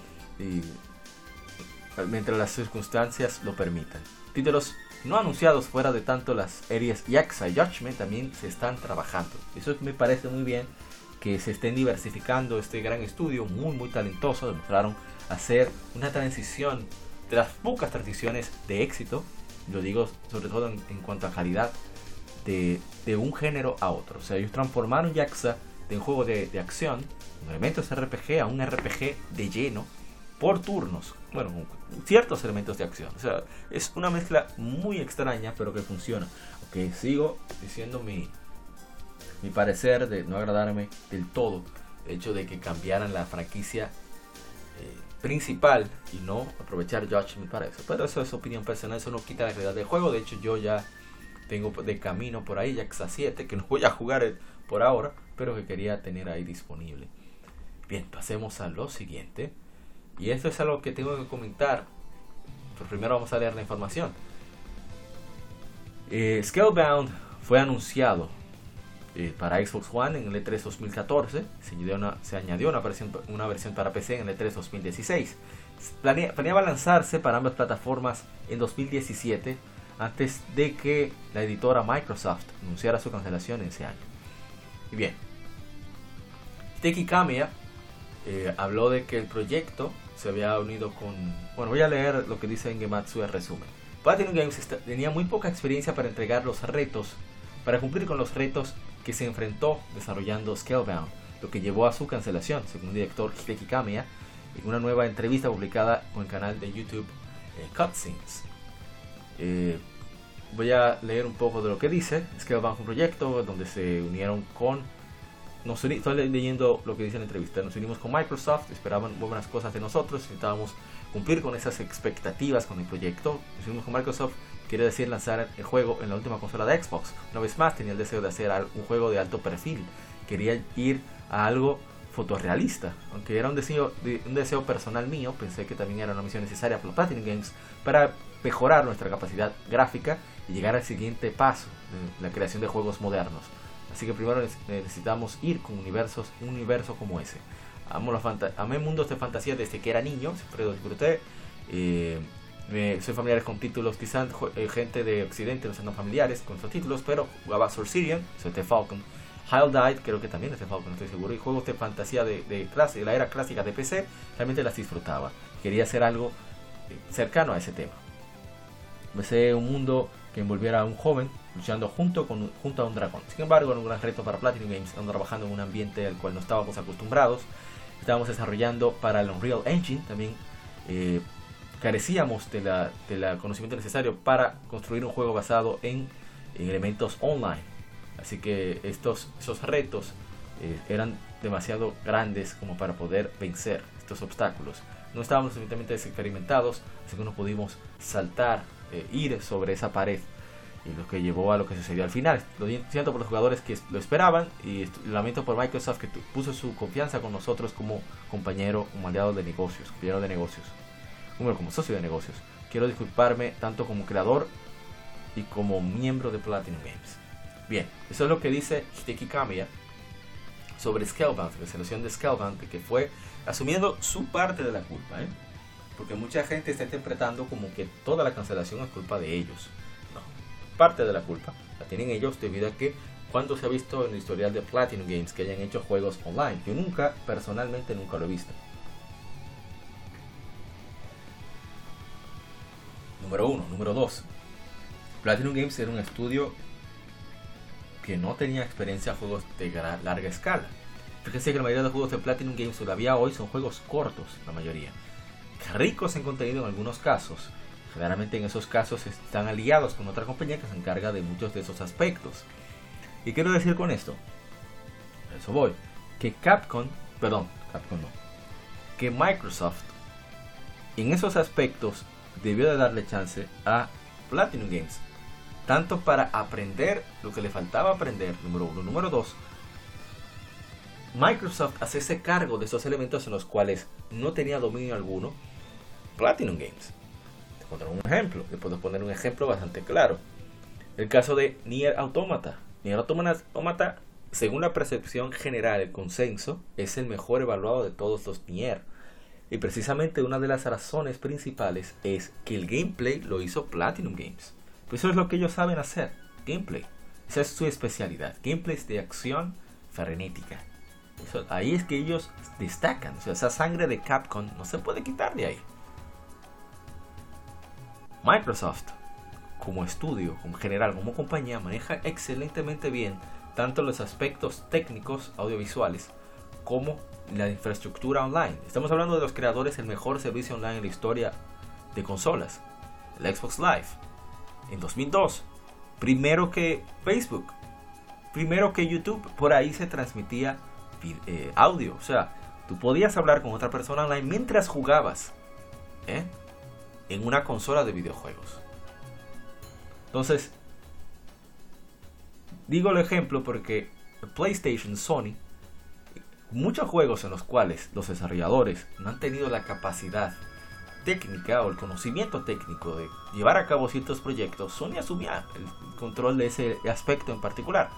mientras las circunstancias lo permitan. Títulos no anunciados fuera de tanto las series Yakuza y Judgment también se están trabajando. Eso me parece muy bien que se estén diversificando este gran estudio, muy muy talentoso. Demostraron hacer una transición de las pocas transiciones de éxito, lo digo sobre todo en, cuanto a calidad, de, un género a otro. O sea, ellos transformaron Yakuza de un juego de, acción, un elementos RPG, a un RPG de lleno, por turnos. Bueno, ciertos elementos de acción. O sea, es una mezcla muy extraña, pero que funciona. Ok, sigo diciendo mi, mi parecer de no agradarme del todo el hecho de que cambiaran la franquicia eh, principal y no aprovechar Judgment para eso. Pero eso es opinión personal, eso no quita la realidad del juego. De hecho, yo ya tengo de camino por ahí Jaxa 7, que no voy a jugar por ahora, pero que quería tener ahí disponible. Bien, pasemos a lo siguiente. Y esto es algo que tengo que comentar. Pero primero vamos a leer la información. Eh, Scalebound fue anunciado eh, para Xbox One en el E3 2014. Se añadió una, se añadió una, versión, una versión para PC en el E3 2016. planeaba lanzarse para ambas plataformas en 2017 antes de que la editora Microsoft anunciara su cancelación ese año. Y bien, Teki Kamiya eh, habló de que el proyecto se había unido con... Bueno, voy a leer lo que dice en Gematsu el resumen. Platinum Games tenía muy poca experiencia para entregar los retos, para cumplir con los retos que se enfrentó desarrollando Scalebound, lo que llevó a su cancelación, según el director Hideki Kamiya, en una nueva entrevista publicada en el canal de YouTube eh, Cutscenes. Eh, voy a leer un poco de lo que dice. Scalebound fue un proyecto donde se unieron con... Nos estoy leyendo lo que dice la entrevista. Nos unimos con Microsoft, esperaban buenas cosas de nosotros, necesitábamos cumplir con esas expectativas con el proyecto. Nos unimos con Microsoft quiere decir lanzar el juego en la última consola de Xbox. Una vez más tenía el deseo de hacer un juego de alto perfil. Quería ir a algo fotorrealista. Aunque era un deseo, un deseo personal mío, pensé que también era una misión necesaria para Platinum Games para mejorar nuestra capacidad gráfica y llegar al siguiente paso de la creación de juegos modernos. Así que primero necesitamos ir con universos, un universo como ese. Amo los amé mundos de fantasía desde que era niño, siempre lo disfruté. Eh, soy familiares con títulos, quizás eh, gente de Occidente no son familiares con esos títulos, pero jugaba Soul Sirian, soy The Falcon, Hell Died, creo que también es de Falcon, no estoy seguro. Y juegos de fantasía de, de, clase, de la era clásica de PC, realmente las disfrutaba. Quería hacer algo eh, cercano a ese tema. Empecé un mundo que envolviera a un joven luchando junto, con, junto a un dragón. Sin embargo, era un gran reto para Platinum Games, estando trabajando en un ambiente al cual no estábamos acostumbrados. Estábamos desarrollando para el Unreal Engine, también eh, carecíamos del de la conocimiento necesario para construir un juego basado en, en elementos online. Así que estos esos retos eh, eran demasiado grandes como para poder vencer estos obstáculos. No estábamos suficientemente experimentados, así que no pudimos saltar, eh, ir sobre esa pared y lo que llevó a lo que sucedió al final. Lo siento por los jugadores que lo esperaban y lamento por Microsoft que puso su confianza con nosotros como compañero, como aliado de negocios, compañero de negocios, como socio de negocios. Quiero disculparme tanto como creador y como miembro de Platinum Games. Bien, eso es lo que dice Hideki Kamiya sobre Scalebound, la selección de Scalebound, que fue asumiendo su parte de la culpa, ¿eh? porque mucha gente está interpretando como que toda la cancelación es culpa de ellos parte de la culpa la tienen ellos debido a que cuando se ha visto en el historial de Platinum Games que hayan hecho juegos online. Yo nunca, personalmente nunca lo he visto. Número uno. Número dos. Platinum Games era un estudio que no tenía experiencia en juegos de larga escala. Fíjense que la mayoría de los juegos de Platinum Games todavía hoy son juegos cortos, la mayoría. Ricos en contenido en algunos casos, Generalmente en esos casos están aliados con otra compañía que se encarga de muchos de esos aspectos. ¿Y quiero decir con esto? eso voy. Que Capcom, perdón, Capcom no. Que Microsoft en esos aspectos debió de darle chance a Platinum Games. Tanto para aprender lo que le faltaba aprender, número uno. Número dos, Microsoft hace ese cargo de esos elementos en los cuales no tenía dominio alguno Platinum Games poner un ejemplo. Le puedo poner un ejemplo bastante claro. El caso de Nier Automata. Nier Automata, según la percepción general, el consenso, es el mejor evaluado de todos los Nier. Y precisamente una de las razones principales es que el gameplay lo hizo Platinum Games. Pues eso es lo que ellos saben hacer, gameplay. Esa es su especialidad, gameplays de acción frenética. ahí es que ellos destacan. O esa sangre de Capcom no se puede quitar de ahí. Microsoft, como estudio, como general, como compañía, maneja excelentemente bien tanto los aspectos técnicos audiovisuales como la infraestructura online. Estamos hablando de los creadores del mejor servicio online en la historia de consolas, el Xbox Live, en 2002. Primero que Facebook, primero que YouTube, por ahí se transmitía eh, audio. O sea, tú podías hablar con otra persona online mientras jugabas. ¿eh? En una consola de videojuegos. Entonces, digo el ejemplo porque PlayStation, Sony, muchos juegos en los cuales los desarrolladores no han tenido la capacidad técnica o el conocimiento técnico de llevar a cabo ciertos proyectos, Sony asumía el control de ese aspecto en particular.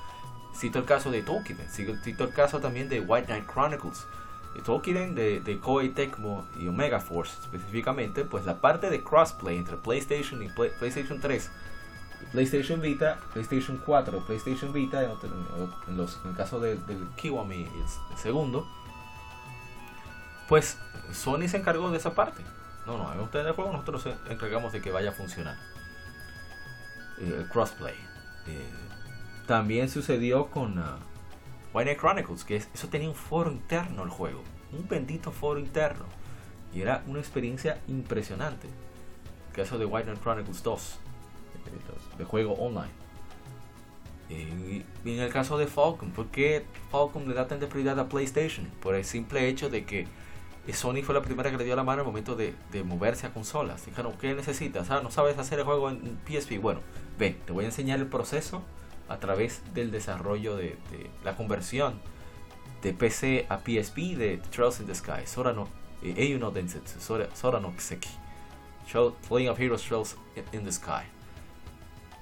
Cito el caso de Tolkien, cito el caso también de White Knight Chronicles, Tolkien de, de Koei Tecmo y Omega Force específicamente, pues la parte de crossplay entre PlayStation y PlayStation 3, PlayStation Vita, PlayStation 4, PlayStation Vita, en, en el caso del Kiwami, el, segundo, pues Sony se encargó de esa parte. No, no, en ustedes de juego nosotros nos encargamos de que vaya a funcionar. Eh, el crossplay. Eh, también sucedió con... Uh, White Chronicles, que eso tenía un foro interno el juego, un bendito foro interno. Y era una experiencia impresionante. El caso de White Chronicles 2, de juego online. Y en el caso de Falcon, ¿por qué Falcon le da tanta prioridad a PlayStation? Por el simple hecho de que Sony fue la primera que le dio la mano al momento de, moverse a consolas. Dijeron, ¿qué necesitas? Ah, no sabes hacer el juego en PSP. Bueno, ve, te voy a enseñar el proceso a través del desarrollo de, la conversión de PC a PSP de Trails in the Sky, Sorano, eh, Eiyuno Densetsu, Sorano Kiseki, Playing of Heroes Trails in the Sky.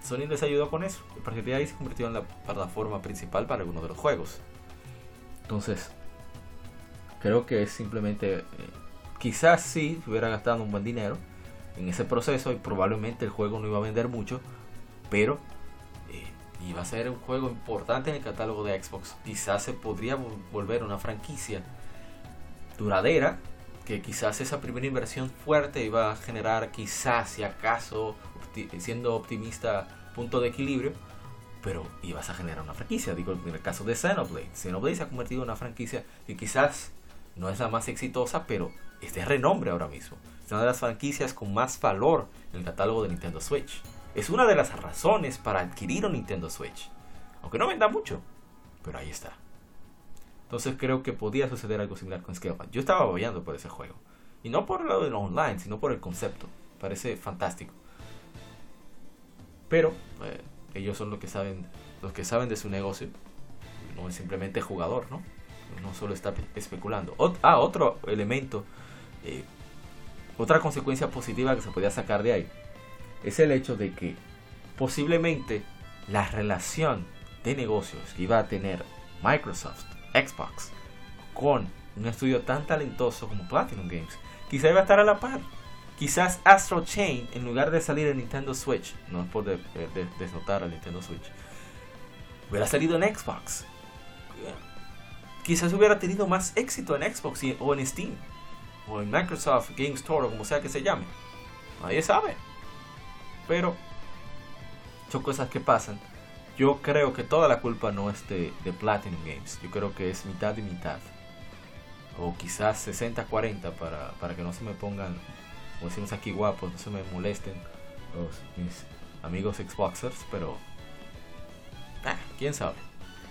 Sony les ayudó con eso. A partir de ahí se convirtió en la plataforma principal para algunos de los juegos. Entonces, creo que es simplemente. Eh, quizás sí hubiera gastado un buen dinero en ese proceso y probablemente el juego no iba a vender mucho, pero y va a ser un juego importante en el catálogo de Xbox. Quizás se podría volver una franquicia duradera, que quizás esa primera inversión fuerte iba a generar quizás, si acaso, siendo optimista, punto de equilibrio, pero ibas a generar una franquicia. Digo, en el caso de Xenoblade, Xenoblade se ha convertido en una franquicia que quizás no es la más exitosa, pero es de renombre ahora mismo. Es una de las franquicias con más valor en el catálogo de Nintendo Switch. Es una de las razones para adquirir un Nintendo Switch. Aunque no venda mucho, pero ahí está. Entonces creo que podía suceder algo similar con Scalebound. Yo estaba apoyando por ese juego. Y no por lo de online, sino por el concepto. Parece fantástico. Pero eh, ellos son los que saben, los que saben de su negocio. No es simplemente jugador, ¿no? No solo está especulando. ah, otro elemento, eh, otra consecuencia positiva que se podía sacar de ahí, es el hecho de que posiblemente la relación de negocios que iba a tener Microsoft, Xbox, con un estudio tan talentoso como Platinum Games, quizá iba a estar a la par. Quizás Astro Chain, en lugar de salir en Nintendo Switch, no es por desnotar a Nintendo Switch, hubiera salido en Xbox. Quizás hubiera tenido más éxito en Xbox o en Steam, o en Microsoft Game Store, o como sea que se llame. Nadie sabe. Pero son cosas que pasan. Yo creo que toda la culpa no es de, Platinum Games. Yo creo que es mitad y mitad. O quizás 60-40 para, para que no se me pongan como decimos aquí guapos, no se me molesten los, mis amigos Xboxers, pero ah, quién sabe.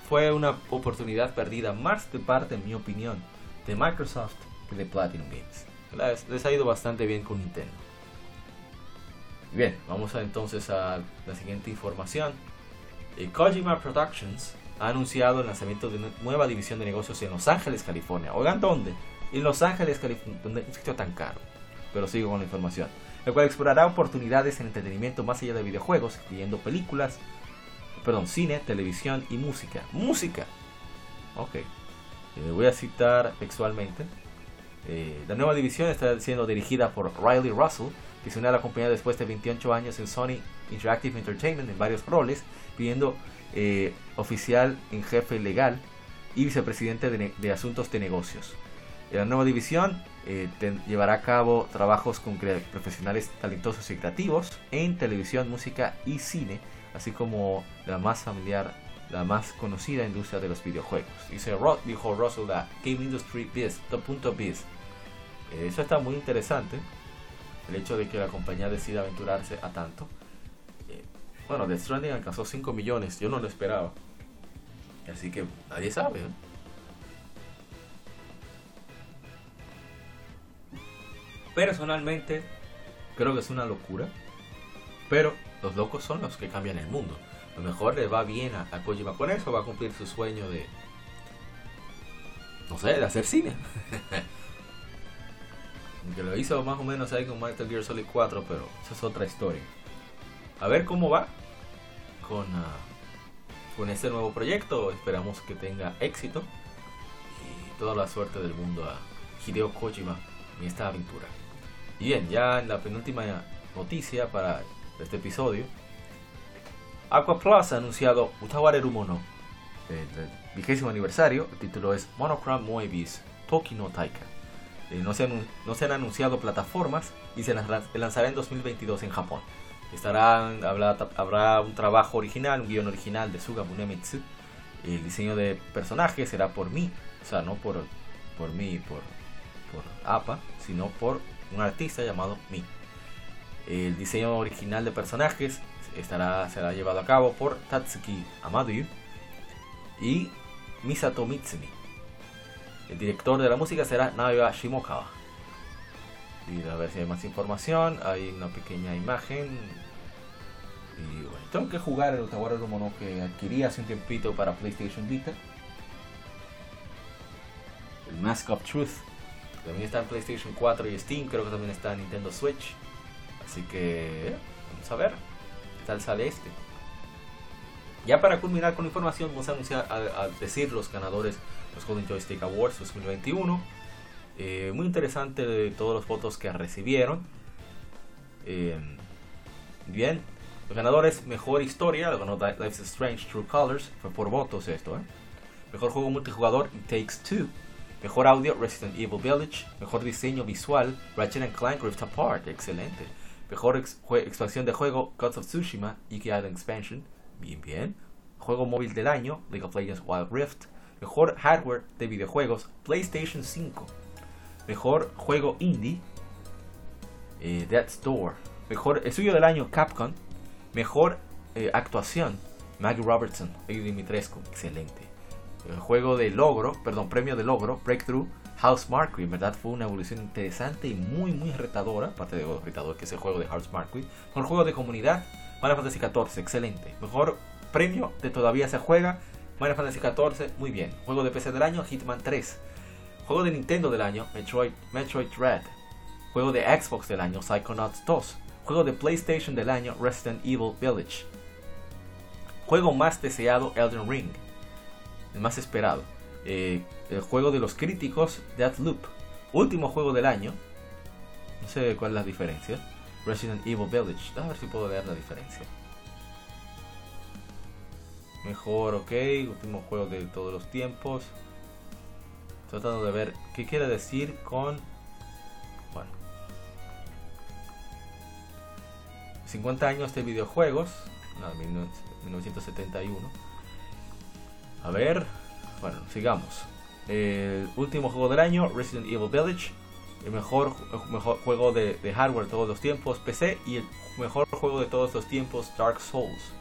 Fue una oportunidad perdida más de parte, en mi opinión, de Microsoft que de Platinum Games. Les, ha ido bastante bien con Nintendo. Bien, vamos entonces a la siguiente información. Eh, Kojima Productions ha anunciado el lanzamiento de una nueva división de negocios en Los Ángeles, California. Oigan, ¿dónde? En Los Ángeles, California, donde un sitio tan caro pero sigo con la información. El cual explorará oportunidades en entretenimiento más allá de videojuegos, incluyendo películas, perdón, cine, televisión y música. Música. Ok. Eh, voy a citar textualmente. Eh, la nueva división está siendo dirigida por Riley Russell, que se a la compañía después de 28 años en Sony Interactive Entertainment en varios roles, pidiendo eh, oficial en jefe legal y vicepresidente de, de asuntos de negocios. En la nueva división eh, llevará a cabo trabajos con profesionales talentosos y creativos en televisión, música y cine, así como la más familiar, la más conocida industria de los videojuegos. Dice Rod, dijo Russell, la Game Industry Biz, punto biz. Eh, eso está muy interesante, el hecho de que la compañía decida aventurarse a tanto. Eh, bueno, The Stranding alcanzó 5 millones, yo no lo esperaba. Así que nadie sabe. Personalmente, creo que es una locura. Pero los locos son los que cambian el mundo. lo mejor le va bien a, Kojima con eso, va a cumplir su sueño de. No sé, de hacer cine. que lo hizo más o menos ahí con Metal Gear Solid 4, pero esa es otra historia. A ver cómo va con, ah, con este nuevo proyecto. Esperamos que tenga éxito y toda la suerte del mundo a Hideo Kojima en esta aventura. Bien, ya en la penúltima noticia para este episodio, Aqua Plus ha anunciado Utawareru Mono, el vigésimo aniversario. El título es Monochrome Moebius Toki no Taika. Eh, no, se han, no se han anunciado plataformas y se lanzará en 2022 en Japón. Estará, habrá, habrá un trabajo original, un guion original de Suga Munemitsu. El diseño de personajes será por mí, o sea, no por, por mí, por, por APA, sino por un artista llamado Mi. El diseño original de personajes estará, será llevado a cabo por Tatsuki Amadu y Misato Mitsumi. El director de la música será Naoya Shimokawa. Y a ver si hay más información. Hay una pequeña imagen. Y bueno, tengo que jugar el Utawara Mono que adquirí hace un tiempito para PlayStation Vita. El Mask of Truth también está en PlayStation 4 y Steam, creo que también está en Nintendo Switch. Así que vamos a ver qué tal sale este. Ya para culminar con la información, vamos a anunciar, a, decir los ganadores los Golden Joystick Awards 2021. Eh, muy interesante de todos los votos que recibieron. Eh, bien, Los ganadores, mejor historia, lo ganó Life is Strange True Colors, fue por votos esto, ¿eh? Mejor juego multijugador, It Takes Two. Mejor audio, Resident Evil Village. Mejor diseño visual, Ratchet Clank Rift Apart, excelente. Mejor expansión de juego, Gods of Tsushima, Iki Island Expansion, bien, bien. Juego móvil del año, League of Legends Wild Rift. Mejor hardware de videojuegos, PlayStation 5. Mejor juego indie, eh, Death's Door. Mejor estudio del año, Capcom. Mejor eh, actuación, Maggie Robertson, Dimitrescu, excelente. El juego de logro, perdón, premio de logro, Breakthrough, House Marquee, en verdad fue una evolución interesante y muy, muy retadora, aparte de retador que es el juego de House Marquee. Mejor juego de comunidad, Final Fantasy XIV, excelente. Mejor premio de todavía se juega, Final Fantasy XIV, muy bien. Juego de PC del año, Hitman 3. Juego de Nintendo del año, Metroid, Metroid Red. Juego de Xbox del año, Psychonauts 2. Juego de PlayStation del año, Resident Evil Village. Juego más deseado, Elden Ring. El más esperado. Eh, el juego de los críticos, Deathloop. Último juego del año. No sé cuál es la diferencia. Resident Evil Village. A ver si puedo ver la diferencia. Mejor, ok. Último juego de todos los tiempos. Tratando de ver qué quiere decir con 50 años de videojuegos, no, 1971. A ver, bueno, sigamos. El último juego del año, Resident Evil Village. El mejor, mejor juego de, hardware de todos los tiempos, PC. Y el mejor juego de todos los tiempos, Dark Souls.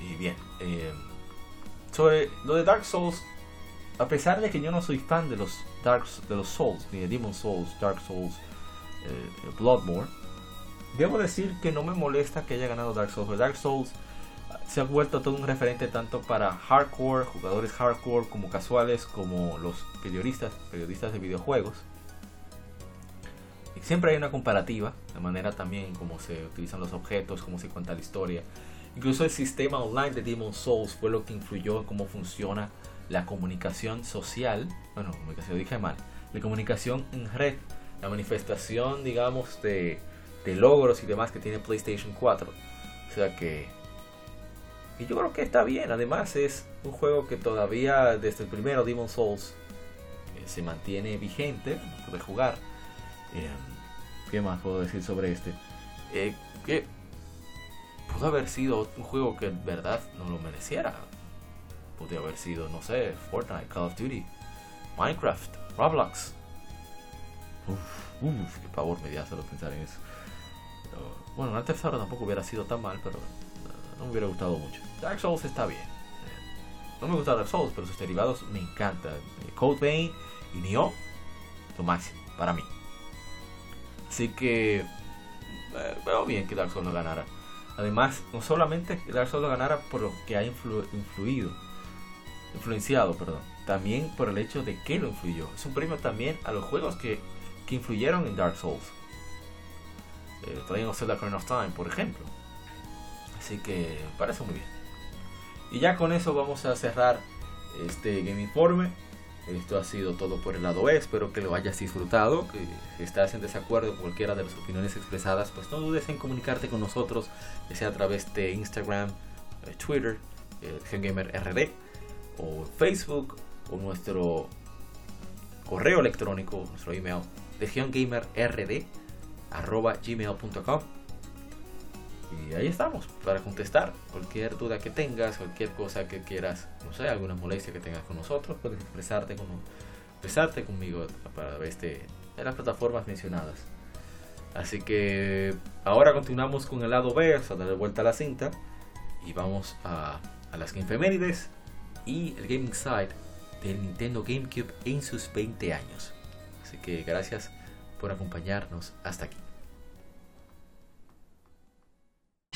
Y bien, eh, sobre lo de Dark Souls, a pesar de que yo no soy fan de los Dark de los Souls, ni de Demon Souls, Dark Souls, eh, Bloodborne, Debo decir que no me molesta que haya ganado Dark Souls. Dark Souls se ha vuelto todo un referente tanto para hardcore, jugadores hardcore, como casuales, como los periodistas, periodistas de videojuegos. Siempre hay una comparativa, de manera también como se utilizan los objetos, cómo se cuenta la historia. Incluso el sistema online de Demon Souls fue lo que influyó en cómo funciona la comunicación social, bueno, comunicación dije mal, la comunicación en red, la manifestación, digamos, de de logros y demás que tiene PlayStation 4. O sea que... Y yo creo que está bien. Además es un juego que todavía desde el primero Demon Souls eh, se mantiene vigente. Puede jugar. Eh, ¿Qué más puedo decir sobre este? Eh, que pudo haber sido un juego que en verdad no lo mereciera. Podría haber sido, no sé, Fortnite, Call of Duty, Minecraft, Roblox. Uf, uf, qué pavor me dio solo pensar en eso. Bueno, una tercera tampoco hubiera sido tan mal, pero no me hubiera gustado mucho. Dark Souls está bien. No me gusta Dark Souls, pero sus derivados me encantan. Code Vein y Nioh, lo máximo, para mí. Así que eh, veo bien que Dark Souls lo ganara. Además, no solamente Dark Souls lo ganara por lo que ha influido, influenciado, perdón, también por el hecho de que lo influyó. Es un premio también a los juegos que, que influyeron en Dark Souls eh, Legend of Zelda of Time, por ejemplo. Así que parece muy bien. Y ya con eso vamos a cerrar este Game Informe. Esto ha sido todo por el lado E. Espero que lo hayas disfrutado. Que si estás en desacuerdo con cualquiera de las opiniones expresadas, pues no dudes en comunicarte con nosotros, ya sea a través de Instagram, eh, Twitter, eh, RD, o Facebook, o nuestro correo electrónico, nuestro email, RD arroba gmail.com y ahí estamos para contestar cualquier duda que tengas, cualquier cosa que quieras, no sé, alguna molestia que tengas con nosotros, puedes expresarte, con, expresarte conmigo para este, de las plataformas mencionadas. Así que ahora continuamos con el lado B, a darle vuelta a la cinta y vamos a, a las Gamefemérides y el Gaming Side del Nintendo GameCube en sus 20 años. Así que gracias por acompañarnos hasta aquí.